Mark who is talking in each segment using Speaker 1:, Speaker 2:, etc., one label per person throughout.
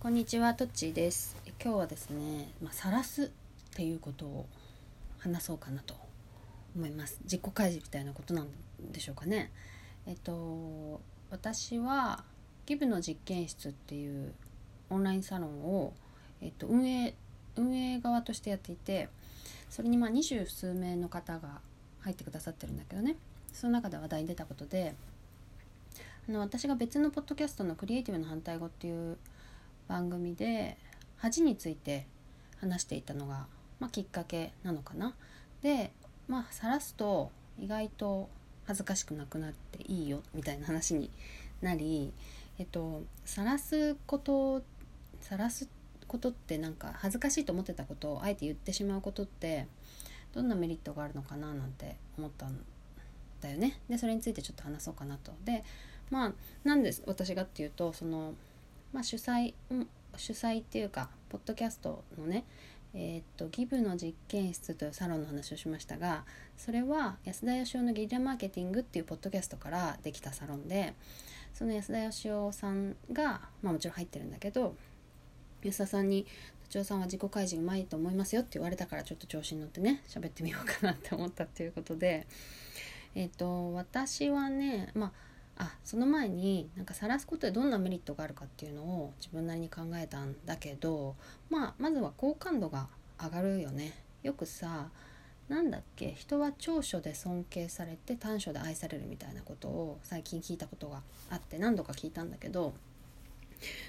Speaker 1: こんにちは、トッチーです。今日はですね、まあ、晒すっていうことを話そうかなと思います。自己開示みたいなことなんでしょうかね。えっと、私はギブの実験室っていうオンラインサロンを、えっと、運営運営側としてやっていて、それにまあ二十数名の方が入ってくださってるんだけどね。その中で話題に出たことで、あの私が別のポッドキャストの「クリエイティブの反対語」っていう番組で恥について話していたのが、まあ、きっかけなのかな。でまあ晒すと意外と恥ずかしくなくなっていいよみたいな話になり、えっと晒すこと晒すことってなんか恥ずかしいと思ってたことをあえて言ってしまうことってどんなメリットがあるのかななんて思ったんだよね。でそれについてちょっと話そうかなと。でまあなんで私がっていうとそのまあ、主催、うん、主催っていうかポッドキャストのねえー、っとギブの実験室というサロンの話をしましたがそれは安田義雄のゲリラマーケティングっていうポッドキャストからできたサロンでその安田義雄さんが、まあ、もちろん入ってるんだけど安田さんに「土地さんは自己開示うまいと思いますよ」って言われたからちょっと調子に乗ってね喋ってみようかなって思ったっていうことでえー、っと私はねまああその前になんか晒すことでどんなメリットがあるかっていうのを自分なりに考えたんだけど、まあ、まずは好感度が上がるよね。よくさなんだっけ人は長所で尊敬されて短所で愛されるみたいなことを最近聞いたことがあって何度か聞いたんだけど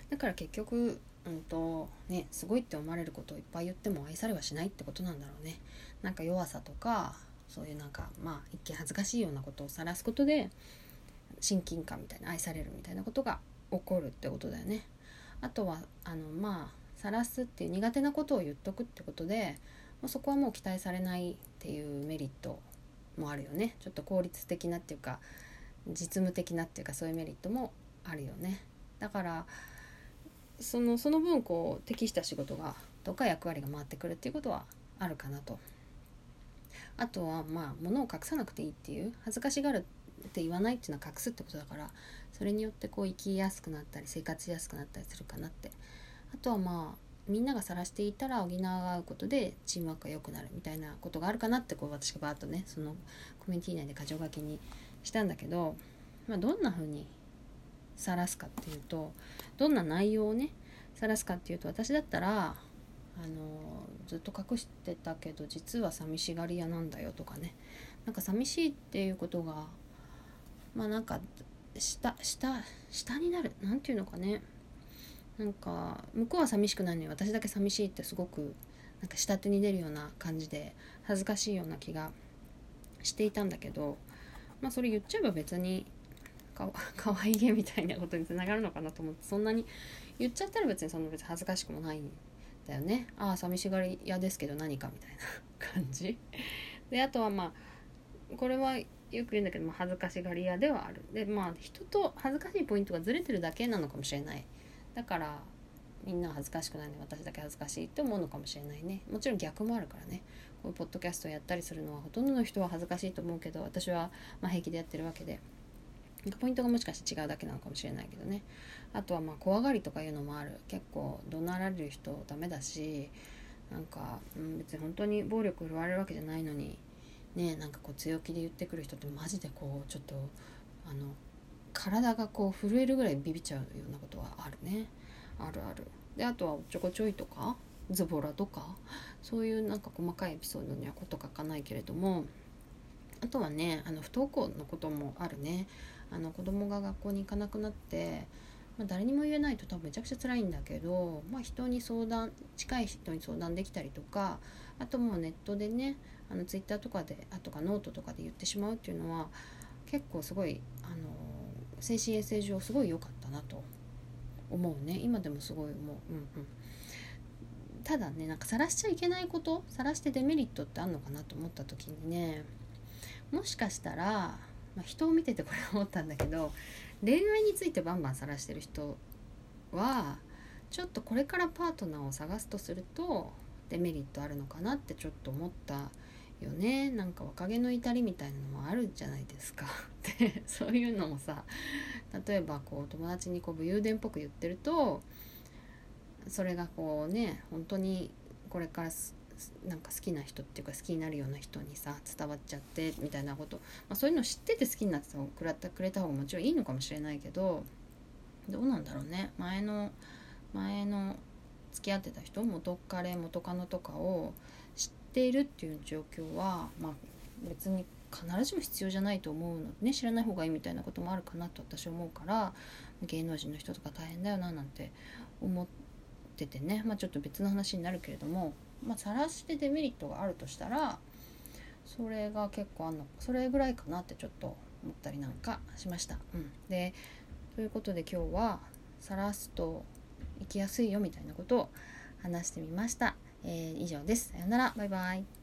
Speaker 1: だから結局、うんとね、すごいって思われることをいっぱい言っても愛されはしないってことなんだろうね。なんか弱さとかそういうなんかまあ一見恥ずかしいようなことを晒すことで親近感みたいな愛されるみたいなことが起こるってことだよね。あとはあのまあ晒すっていう苦手なことを言っとくってことでもうそこはもう期待されないっていうメリットもあるよね。ちょっと効率的なっていうか実務的なっていうかそういうメリットもあるよね。だからそのその分こう適した仕事がとか役割が回ってくるっていうことはあるかなと。あとはまあ物を隠さなくていいっていう恥ずかしがるって言わないっていうのは隠すってことだからそれによってこう生きやすくなったり生活しやすくなったりするかなって。あとはまあみんなが晒していたら補うことでチームワークが良くなるみたいなことがあるかなってこう私がバーッとねそのコミュニティ内で箇条書きにしたんだけど、まあ、どんな風に晒すかっていうとどんな内容をね晒すかっていうと私だったらあのずっと隠してたけど実は寂しがり屋なんだよとかね。なんか寂しいっていうことがまあなんか下下下になる何て言うのかね。なんか向こうは寂しくないのに私だけ寂しいってすごくなんか下手に出るような感じで恥ずかしいような気がしていたんだけど。まあそれ言っちゃえば別にかかわ いげみたいなことにつながるのかなと思ってそんなに言っちゃったら別にそんな別に恥ずかしくもないんだよね。ああ寂しがり屋ですけど何かみたいな感じ。であとはまあこれはよく言うんだけど、まあ、恥ずかしがり屋ではある。でまあ人と恥ずかしいポイントがずれてるだけなのかもしれない。だからみんな恥ずかしくないのに私だけ恥ずかしいって思うのかもしれないね。もちろん逆もあるからね。こういうポッドキャストをやったりするのはほとんどの人は恥ずかしいと思うけど私はま平気でやってるわけで。ポイントがもしかして違うだけなのかもしれないけどね。あとはまあ怖がりとかいうのもある。結構怒鳴られる人ダメだしなんか、うん、別に本当に暴力振るわれるわけじゃないのにねなんかこう強気で言ってくる人ってマジでこうちょっとあの体がこう震えるぐらいビビっちゃうようなことはあるね。あるある。であとはおっちょこちょいとかズボラとかそういうなんか細かいエピソードにはこと書かないけれどもあとはねあの不登校のこともあるね。あの子供が学校に行かなくなって、まあ、誰にも言えないと多分めちゃくちゃ辛いんだけど、まあ、人に相談近い人に相談できたりとかあともうネットでねあのツイッターとかであとかノートとかで言ってしまうっていうのは結構すごいあの精神衛生上すごい良かったなと思うね。今でもすごい思う、うんうん、ただねなんか晒しちゃいけないこと晒してデメリットってあるのかなと思った時にねもしかしたら、まあ、人を見ててこれ思ったんだけど恋愛についてバンバン晒してる人はちょっとこれからパートナーを探すとするとデメリットあるのかなってちょっと思ったよね。なんか若気の至りみたいなのもあるじゃないですか。でそういうのもさ例えばこう友達にこう武勇伝っぽく言ってるとそれがこうね本当にこれからなんか好きな人っていうか好きになるような人にさ伝わっちゃってみたいなこと、まあ、そういうの知ってて好きになってくれたくれた方がもちろんいいのかもしれないけどどうなんだろうね。前の前の付き合ってた人元彼元カノとかを知っているっていう状況は、まあ、別に必ずしも必要じゃないと思うのね。知らない方がいいみたいなこともあるかなと私は思うから芸能人の人とか大変だよななんて思っててね、まあ、ちょっと別の話になるけれどもまあ晒してデメリットがあるとしたらそれが結構あんのそれぐらいかなってちょっと思ったりなんかしました。うん、でということで今日は晒すと生きやすいよみたいなことを話してみました。えー、以上です。さよなら。バイバイ。